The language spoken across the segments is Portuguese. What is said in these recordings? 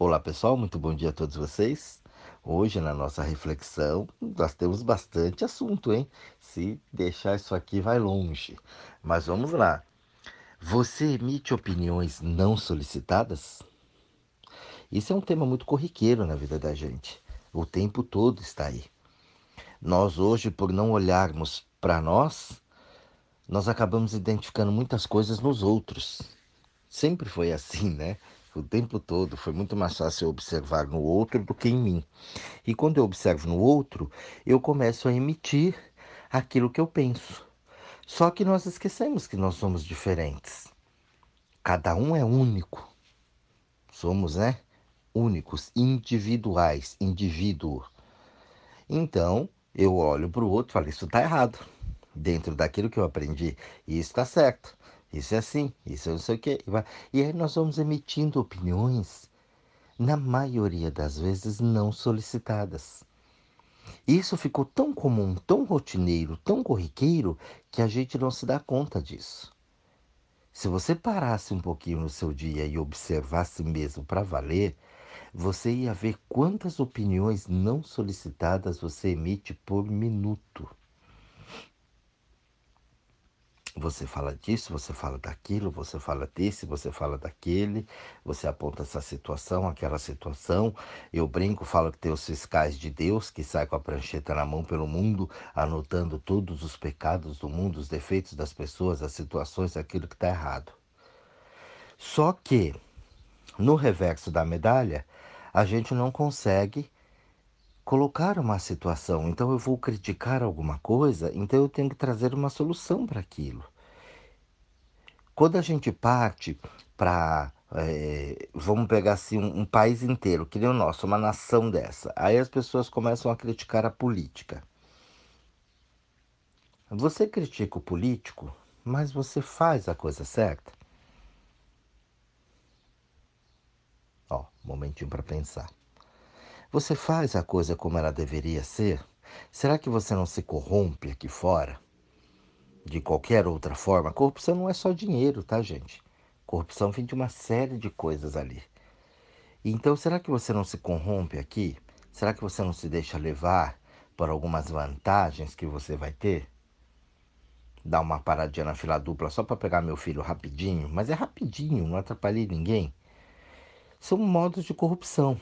Olá pessoal, muito bom dia a todos vocês. Hoje na nossa reflexão nós temos bastante assunto, hein? Se deixar isso aqui vai longe. Mas vamos lá. Você emite opiniões não solicitadas? Isso é um tema muito corriqueiro na vida da gente. O tempo todo está aí. Nós hoje, por não olharmos para nós, nós acabamos identificando muitas coisas nos outros. Sempre foi assim, né? O tempo todo foi muito mais fácil observar no outro do que em mim. E quando eu observo no outro, eu começo a emitir aquilo que eu penso. Só que nós esquecemos que nós somos diferentes. Cada um é único. Somos, né? Únicos, individuais, indivíduo. Então, eu olho para o outro e falo: Isso está errado. Dentro daquilo que eu aprendi, isso está certo. Isso é assim, isso é não sei o quê. E aí nós vamos emitindo opiniões, na maioria das vezes não solicitadas. Isso ficou tão comum, tão rotineiro, tão corriqueiro, que a gente não se dá conta disso. Se você parasse um pouquinho no seu dia e observasse mesmo para valer, você ia ver quantas opiniões não solicitadas você emite por minuto. Você fala disso, você fala daquilo, você fala desse, você fala daquele, você aponta essa situação, aquela situação. Eu brinco, falo que tem os fiscais de Deus que sai com a prancheta na mão pelo mundo, anotando todos os pecados do mundo, os defeitos das pessoas, as situações, aquilo que está errado. Só que, no reverso da medalha, a gente não consegue colocar uma situação. Então eu vou criticar alguma coisa, então eu tenho que trazer uma solução para aquilo. Quando a gente parte para é, vamos pegar assim um, um, país inteiro, que nem o nosso, uma nação dessa. Aí as pessoas começam a criticar a política. Você critica o político, mas você faz a coisa certa? Ó, momentinho para pensar. Você faz a coisa como ela deveria ser? Será que você não se corrompe aqui fora? De qualquer outra forma? Corrupção não é só dinheiro, tá, gente? Corrupção vem de uma série de coisas ali. Então, será que você não se corrompe aqui? Será que você não se deixa levar por algumas vantagens que você vai ter? Dar uma paradinha na fila dupla só para pegar meu filho rapidinho, mas é rapidinho, não atrapalhei ninguém. São modos de corrupção.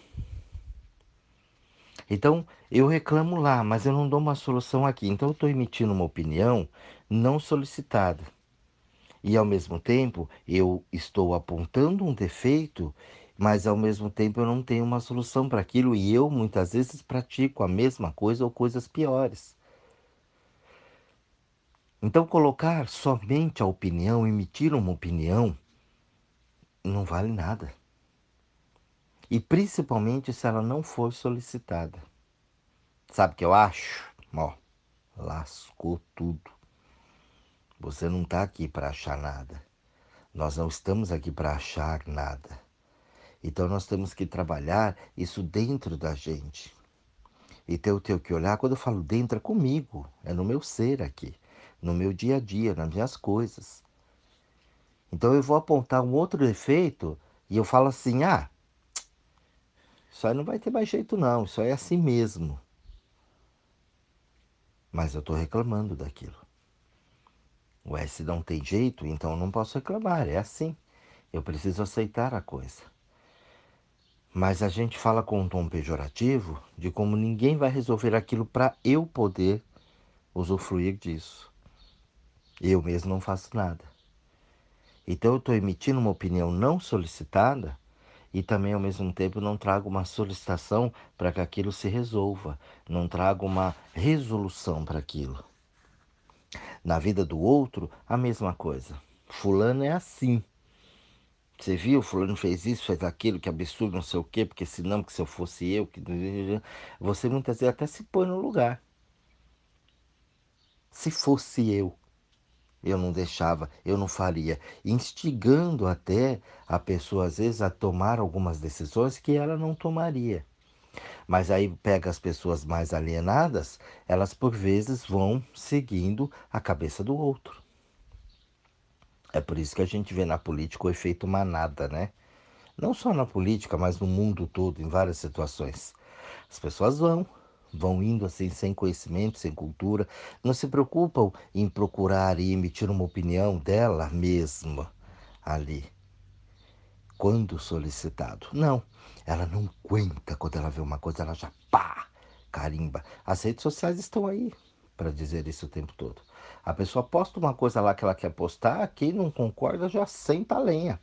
Então, eu reclamo lá, mas eu não dou uma solução aqui. Então, eu estou emitindo uma opinião não solicitada. E, ao mesmo tempo, eu estou apontando um defeito, mas, ao mesmo tempo, eu não tenho uma solução para aquilo. E eu, muitas vezes, pratico a mesma coisa ou coisas piores. Então, colocar somente a opinião, emitir uma opinião, não vale nada. E principalmente se ela não for solicitada. Sabe o que eu acho? Ó, lascou tudo. Você não está aqui para achar nada. Nós não estamos aqui para achar nada. Então nós temos que trabalhar isso dentro da gente. Então eu tenho que olhar, quando eu falo dentro, é comigo, é no meu ser aqui, no meu dia a dia, nas minhas coisas. Então eu vou apontar um outro defeito e eu falo assim: ah, isso aí não vai ter mais jeito, não. Isso aí é assim mesmo. Mas eu estou reclamando daquilo. Ué, se não tem jeito, então eu não posso reclamar. É assim. Eu preciso aceitar a coisa. Mas a gente fala com um tom pejorativo de como ninguém vai resolver aquilo para eu poder usufruir disso. Eu mesmo não faço nada. Então eu estou emitindo uma opinião não solicitada e também ao mesmo tempo não trago uma solicitação para que aquilo se resolva, não trago uma resolução para aquilo. Na vida do outro, a mesma coisa. Fulano é assim. Você viu, fulano fez isso, fez aquilo, que absurdo, não sei o quê, porque senão, que se eu fosse eu, que você muitas vezes até se põe no lugar. Se fosse eu, eu não deixava, eu não faria, instigando até a pessoa às vezes a tomar algumas decisões que ela não tomaria. Mas aí pega as pessoas mais alienadas, elas por vezes vão seguindo a cabeça do outro. É por isso que a gente vê na política o efeito manada, né? Não só na política, mas no mundo todo, em várias situações. As pessoas vão, vão indo assim sem conhecimento, sem cultura, não se preocupam em procurar e emitir uma opinião dela mesma ali, quando solicitado. Não, ela não aguenta quando ela vê uma coisa, ela já pá, carimba. As redes sociais estão aí para dizer isso o tempo todo. A pessoa posta uma coisa lá que ela quer postar, quem não concorda já senta a lenha.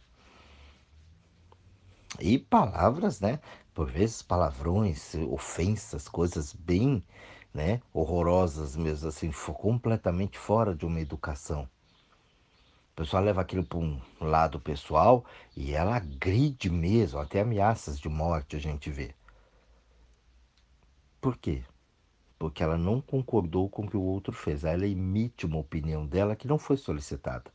E palavras, né? Por vezes palavrões, ofensas, coisas bem, né, horrorosas mesmo assim, completamente fora de uma educação. O pessoal leva aquilo para um lado pessoal e ela agride mesmo, até ameaças de morte a gente vê. Por quê? Porque ela não concordou com o que o outro fez. Ela emite uma opinião dela que não foi solicitada.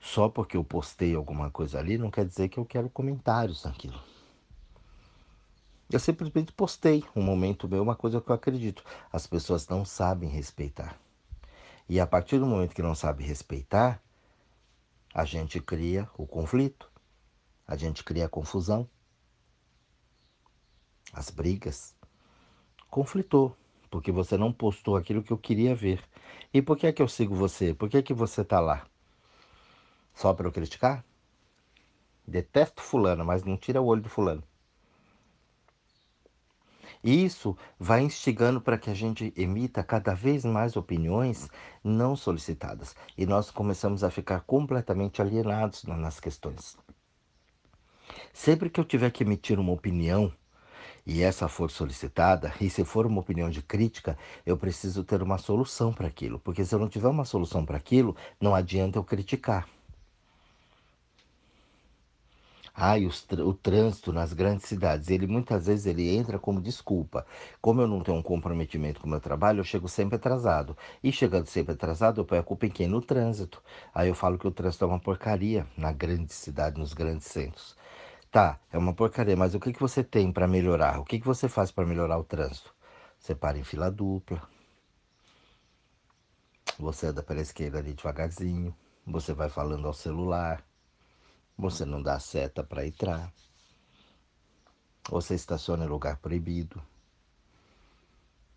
Só porque eu postei alguma coisa ali não quer dizer que eu quero comentários naquilo. Eu simplesmente postei um momento meu, uma coisa que eu acredito. As pessoas não sabem respeitar. E a partir do momento que não sabe respeitar, a gente cria o conflito, a gente cria a confusão, as brigas. Conflitou, porque você não postou aquilo que eu queria ver. E por que é que eu sigo você? Por que é que você está lá? Só para eu criticar? Detesto fulano, mas não tira o olho do fulano. Isso vai instigando para que a gente emita cada vez mais opiniões não solicitadas e nós começamos a ficar completamente alienados nas questões. Sempre que eu tiver que emitir uma opinião e essa for solicitada, e se for uma opinião de crítica, eu preciso ter uma solução para aquilo, porque se eu não tiver uma solução para aquilo, não adianta eu criticar. E os, o trânsito nas grandes cidades, ele muitas vezes ele entra como desculpa. Como eu não tenho um comprometimento com o meu trabalho, eu chego sempre atrasado. E chegando sempre atrasado, eu ponho a culpa em quem? No trânsito. Aí eu falo que o trânsito é uma porcaria na grande cidade, nos grandes centros. Tá, é uma porcaria, mas o que, que você tem para melhorar? O que, que você faz para melhorar o trânsito? Você para em fila dupla. Você anda pela esquerda ali devagarzinho. Você vai falando ao celular você não dá seta para entrar. Você estaciona em lugar proibido.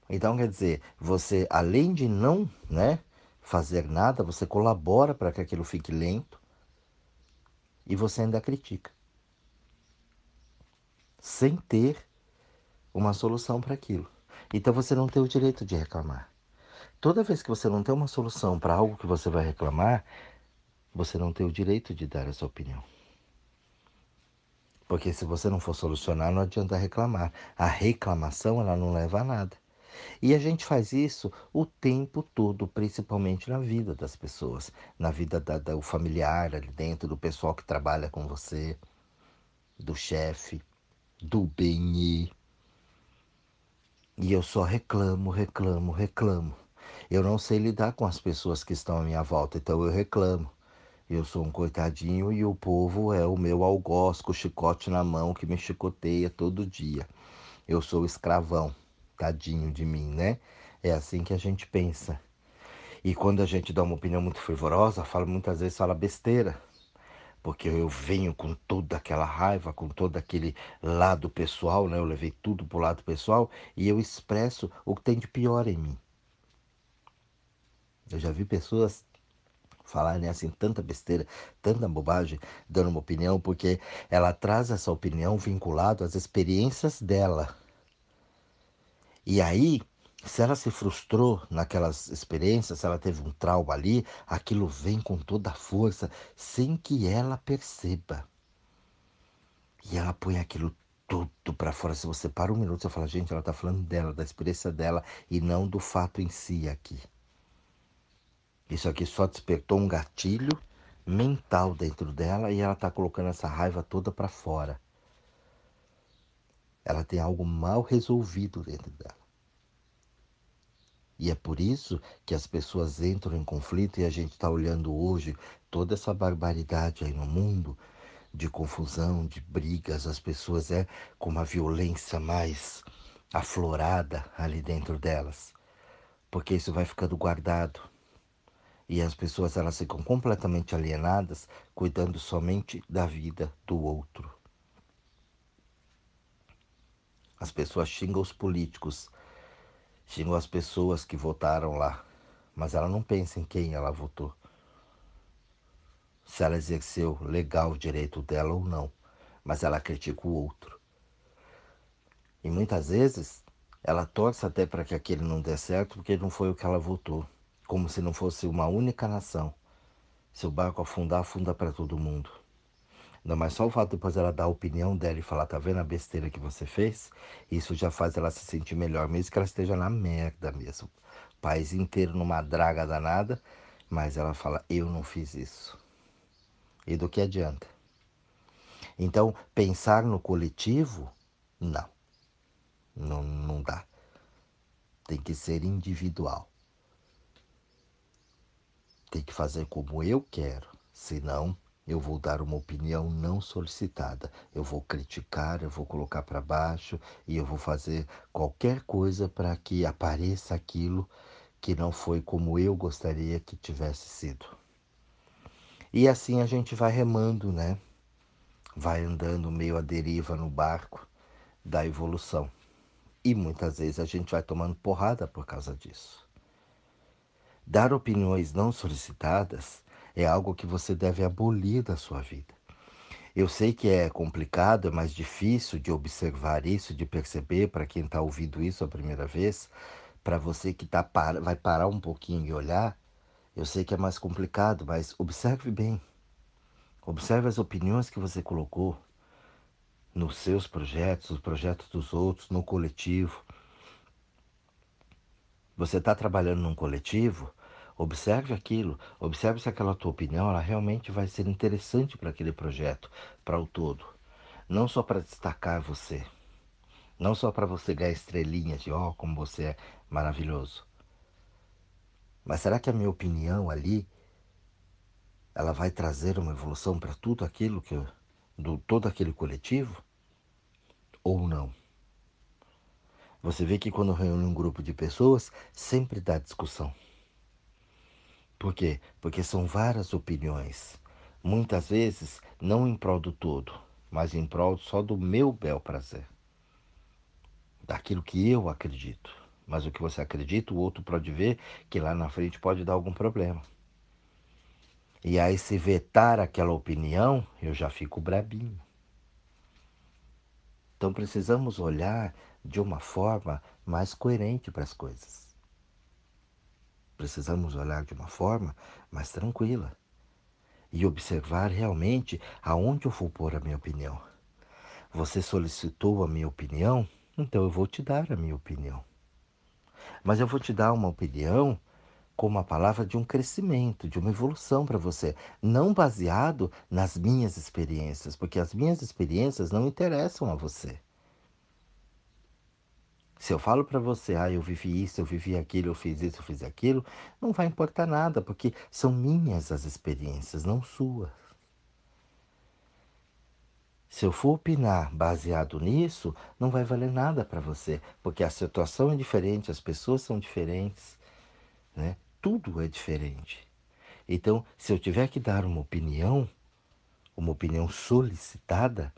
Então, quer dizer, você, além de não né, fazer nada, você colabora para que aquilo fique lento e você ainda critica. Sem ter uma solução para aquilo. Então você não tem o direito de reclamar. Toda vez que você não tem uma solução para algo que você vai reclamar, você não tem o direito de dar essa opinião. Porque se você não for solucionar, não adianta reclamar. A reclamação ela não leva a nada. E a gente faz isso o tempo todo, principalmente na vida das pessoas, na vida da, do familiar ali dentro, do pessoal que trabalha com você, do chefe, do BNI. E eu só reclamo, reclamo, reclamo. Eu não sei lidar com as pessoas que estão à minha volta, então eu reclamo. Eu sou um coitadinho e o povo é o meu algoz com o chicote na mão que me chicoteia todo dia. Eu sou escravão, tadinho de mim, né? É assim que a gente pensa. E quando a gente dá uma opinião muito fervorosa, fala muitas vezes fala besteira. Porque eu venho com toda aquela raiva, com todo aquele lado pessoal, né? Eu levei tudo pro lado pessoal e eu expresso o que tem de pior em mim. Eu já vi pessoas falarem assim tanta besteira, tanta bobagem, dando uma opinião, porque ela traz essa opinião vinculado às experiências dela. E aí, se ela se frustrou naquelas experiências, se ela teve um trauma ali, aquilo vem com toda a força, sem que ela perceba. E ela põe aquilo tudo para fora. Se você para um minuto, você fala, gente, ela está falando dela, da experiência dela e não do fato em si aqui. Isso aqui só despertou um gatilho mental dentro dela e ela está colocando essa raiva toda para fora. Ela tem algo mal resolvido dentro dela. E é por isso que as pessoas entram em conflito e a gente está olhando hoje toda essa barbaridade aí no mundo de confusão, de brigas, as pessoas é com uma violência mais aflorada ali dentro delas. Porque isso vai ficando guardado e as pessoas elas ficam completamente alienadas, cuidando somente da vida do outro. As pessoas xingam os políticos, xingam as pessoas que votaram lá, mas ela não pensa em quem ela votou. Se ela exerceu legal o direito dela ou não, mas ela critica o outro. E muitas vezes ela torce até para que aquele não dê certo porque não foi o que ela votou, como se não fosse uma única nação. Se o barco afundar, afunda para todo mundo. Não, mas só o fato de depois ela dar a opinião dela e falar, tá vendo a besteira que você fez? Isso já faz ela se sentir melhor, mesmo que ela esteja na merda mesmo. O país inteiro numa draga danada, mas ela fala, eu não fiz isso. E do que adianta? Então, pensar no coletivo, não. Não, não dá. Tem que ser individual. Tem que fazer como eu quero, senão eu vou dar uma opinião não solicitada. Eu vou criticar, eu vou colocar para baixo e eu vou fazer qualquer coisa para que apareça aquilo que não foi como eu gostaria que tivesse sido. E assim a gente vai remando, né? Vai andando meio à deriva no barco da evolução. E muitas vezes a gente vai tomando porrada por causa disso. Dar opiniões não solicitadas é algo que você deve abolir da sua vida. Eu sei que é complicado, é mais difícil de observar isso, de perceber para quem está ouvindo isso a primeira vez. Para você que tá, vai parar um pouquinho e olhar, eu sei que é mais complicado, mas observe bem. Observe as opiniões que você colocou nos seus projetos, nos projetos dos outros, no coletivo. Você está trabalhando num coletivo, observe aquilo, observe se aquela tua opinião ela realmente vai ser interessante para aquele projeto, para o todo. Não só para destacar você, não só para você ganhar estrelinhas de ó, oh, como você é maravilhoso. Mas será que a minha opinião ali ela vai trazer uma evolução para tudo aquilo que eu, do todo aquele coletivo ou não? Você vê que quando reúne um grupo de pessoas, sempre dá discussão. Por quê? Porque são várias opiniões. Muitas vezes não em prol do todo, mas em prol só do meu bel prazer. Daquilo que eu acredito. Mas o que você acredita, o outro pode ver que lá na frente pode dar algum problema. E aí, se vetar aquela opinião, eu já fico brabinho. Então, precisamos olhar de uma forma mais coerente para as coisas. Precisamos olhar de uma forma mais tranquila e observar realmente aonde eu vou pôr a minha opinião. Você solicitou a minha opinião, então eu vou te dar a minha opinião. Mas eu vou te dar uma opinião como a palavra de um crescimento, de uma evolução para você, não baseado nas minhas experiências, porque as minhas experiências não interessam a você. Se eu falo para você, ah, eu vivi isso, eu vivi aquilo, eu fiz isso, eu fiz aquilo, não vai importar nada, porque são minhas as experiências, não suas. Se eu for opinar baseado nisso, não vai valer nada para você, porque a situação é diferente, as pessoas são diferentes, né? tudo é diferente. Então, se eu tiver que dar uma opinião, uma opinião solicitada,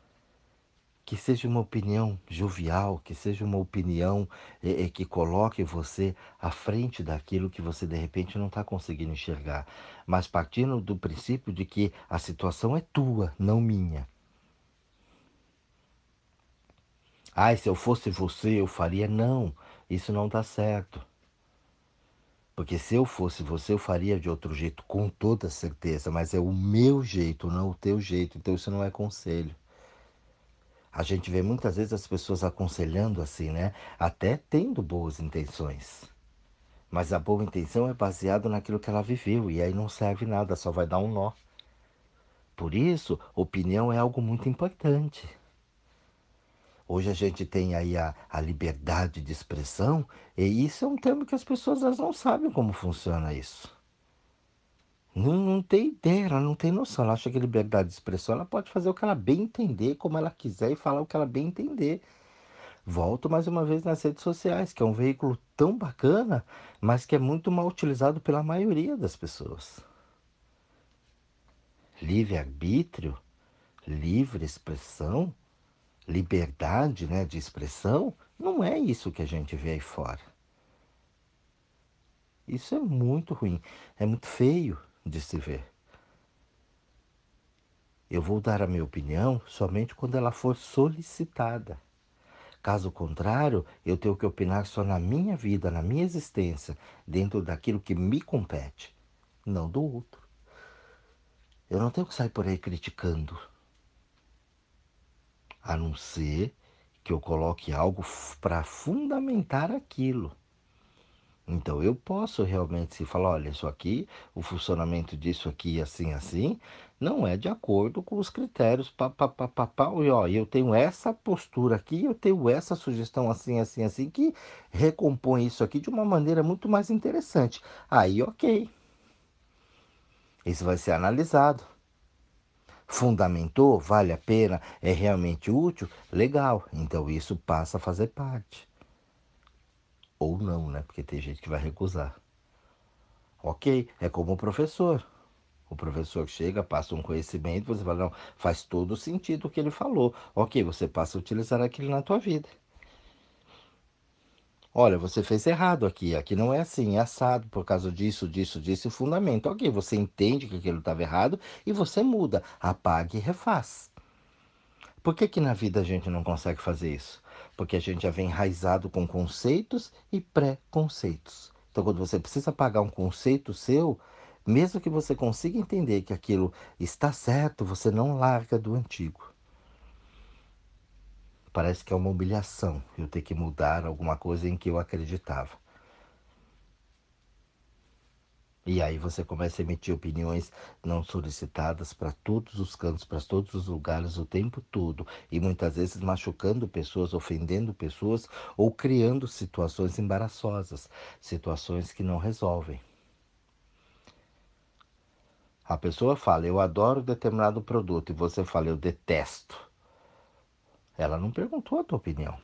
que seja uma opinião jovial, que seja uma opinião é, é, que coloque você à frente daquilo que você de repente não está conseguindo enxergar, mas partindo do princípio de que a situação é tua, não minha. Ai, se eu fosse você, eu faria. Não, isso não está certo. Porque se eu fosse você, eu faria de outro jeito, com toda certeza, mas é o meu jeito, não o teu jeito. Então isso não é conselho. A gente vê muitas vezes as pessoas aconselhando assim, né? Até tendo boas intenções. Mas a boa intenção é baseada naquilo que ela viveu e aí não serve nada, só vai dar um nó. Por isso, opinião é algo muito importante. Hoje a gente tem aí a, a liberdade de expressão, e isso é um termo que as pessoas elas não sabem como funciona isso. Não, não tem ideia, ela não tem noção. Ela acha que liberdade de expressão ela pode fazer o que ela bem entender, como ela quiser e falar o que ela bem entender. Volto mais uma vez nas redes sociais, que é um veículo tão bacana, mas que é muito mal utilizado pela maioria das pessoas. Livre-arbítrio, livre expressão, liberdade né, de expressão, não é isso que a gente vê aí fora. Isso é muito ruim, é muito feio de se ver. Eu vou dar a minha opinião somente quando ela for solicitada. Caso contrário, eu tenho que opinar só na minha vida, na minha existência, dentro daquilo que me compete, não do outro. Eu não tenho que sair por aí criticando. A não ser que eu coloque algo para fundamentar aquilo. Então eu posso realmente se falar, olha, isso aqui, o funcionamento disso aqui, assim, assim, não é de acordo com os critérios, pá, pá, pá, pá, pá, e ó, eu tenho essa postura aqui, eu tenho essa sugestão assim, assim, assim, que recompõe isso aqui de uma maneira muito mais interessante. Aí, ok. Isso vai ser analisado. Fundamentou, vale a pena, é realmente útil, legal. Então isso passa a fazer parte. Ou não, né? Porque tem gente que vai recusar. Ok, é como o professor. O professor chega, passa um conhecimento, você fala, não, faz todo sentido o que ele falou. Ok, você passa a utilizar aquilo na tua vida. Olha, você fez errado aqui, aqui não é assim, é assado por causa disso, disso, disso e fundamento. Ok, você entende que aquilo estava errado e você muda, apaga e refaz. Por que, que na vida a gente não consegue fazer isso? Porque a gente já vem enraizado com conceitos e pré-conceitos. Então, quando você precisa pagar um conceito seu, mesmo que você consiga entender que aquilo está certo, você não larga do antigo. Parece que é uma humilhação eu ter que mudar alguma coisa em que eu acreditava. E aí você começa a emitir opiniões não solicitadas para todos os cantos, para todos os lugares o tempo todo, e muitas vezes machucando pessoas, ofendendo pessoas ou criando situações embaraçosas, situações que não resolvem. A pessoa fala, eu adoro determinado produto, e você fala, eu detesto. Ela não perguntou a tua opinião.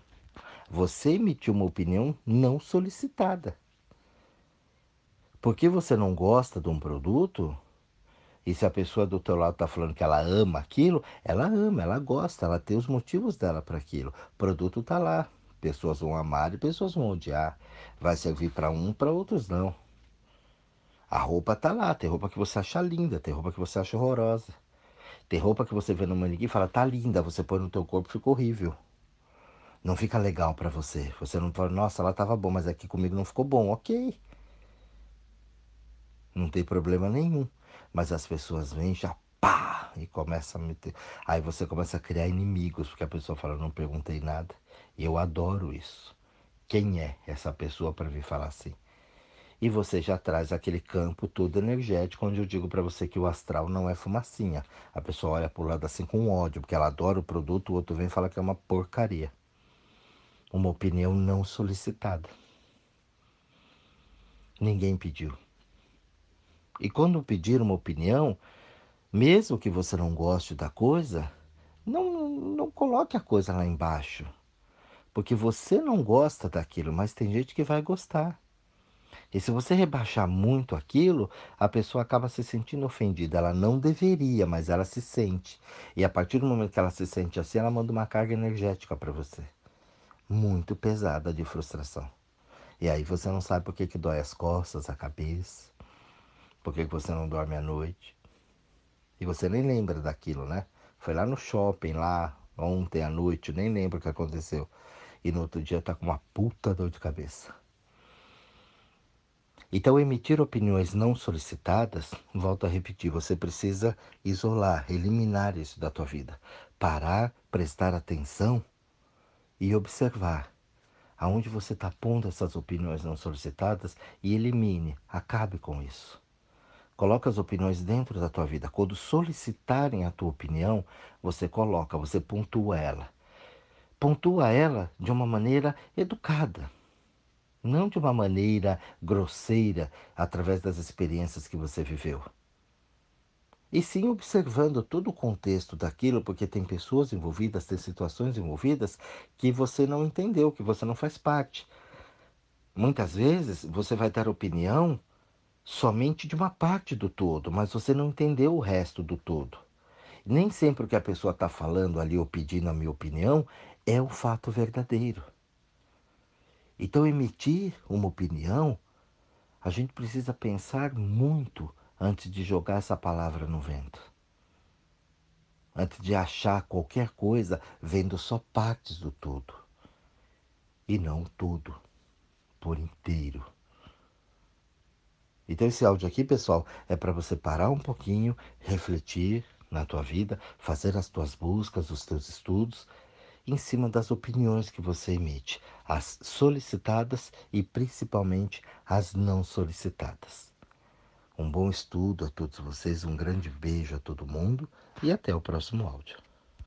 Você emitiu uma opinião não solicitada. Porque você não gosta de um produto, e se a pessoa do teu lado está falando que ela ama aquilo, ela ama, ela gosta, ela tem os motivos dela para aquilo. O produto está lá. Pessoas vão amar e pessoas vão odiar. Vai servir para um, para outros não. A roupa está lá, tem roupa que você acha linda, tem roupa que você acha horrorosa. Tem roupa que você vê no manequim e fala, tá linda, você põe no teu corpo fica horrível. Não fica legal para você. Você não fala, nossa, ela tava bom, mas aqui comigo não ficou bom. Ok. Não tem problema nenhum. Mas as pessoas vêm já pá e começam a meter. Aí você começa a criar inimigos, porque a pessoa fala, não perguntei nada. E eu adoro isso. Quem é essa pessoa para vir falar assim? E você já traz aquele campo todo energético, onde eu digo para você que o astral não é fumacinha. A pessoa olha para o lado assim com ódio, porque ela adora o produto, o outro vem e fala que é uma porcaria. Uma opinião não solicitada. Ninguém pediu. E quando pedir uma opinião, mesmo que você não goste da coisa, não, não coloque a coisa lá embaixo. Porque você não gosta daquilo, mas tem gente que vai gostar. E se você rebaixar muito aquilo, a pessoa acaba se sentindo ofendida. Ela não deveria, mas ela se sente. E a partir do momento que ela se sente assim, ela manda uma carga energética para você. Muito pesada de frustração. E aí você não sabe por que, que dói as costas, a cabeça. Por que você não dorme à noite? E você nem lembra daquilo, né? Foi lá no shopping, lá ontem à noite, nem lembro o que aconteceu. E no outro dia tá com uma puta dor de cabeça. Então, emitir opiniões não solicitadas, volto a repetir, você precisa isolar, eliminar isso da tua vida. Parar, prestar atenção e observar aonde você está pondo essas opiniões não solicitadas e elimine, acabe com isso. Coloca as opiniões dentro da tua vida. Quando solicitarem a tua opinião, você coloca, você pontua ela. Pontua ela de uma maneira educada, não de uma maneira grosseira, através das experiências que você viveu. E sim observando todo o contexto daquilo, porque tem pessoas envolvidas, tem situações envolvidas que você não entendeu, que você não faz parte. Muitas vezes você vai dar opinião somente de uma parte do todo, mas você não entendeu o resto do todo. Nem sempre o que a pessoa está falando ali ou pedindo a minha opinião é o fato verdadeiro. Então, emitir uma opinião, a gente precisa pensar muito antes de jogar essa palavra no vento. Antes de achar qualquer coisa vendo só partes do todo. E não tudo, por inteiro. Então esse áudio aqui, pessoal, é para você parar um pouquinho, refletir na tua vida, fazer as tuas buscas, os teus estudos em cima das opiniões que você emite, as solicitadas e principalmente as não solicitadas. Um bom estudo a todos vocês, um grande beijo a todo mundo e até o próximo áudio.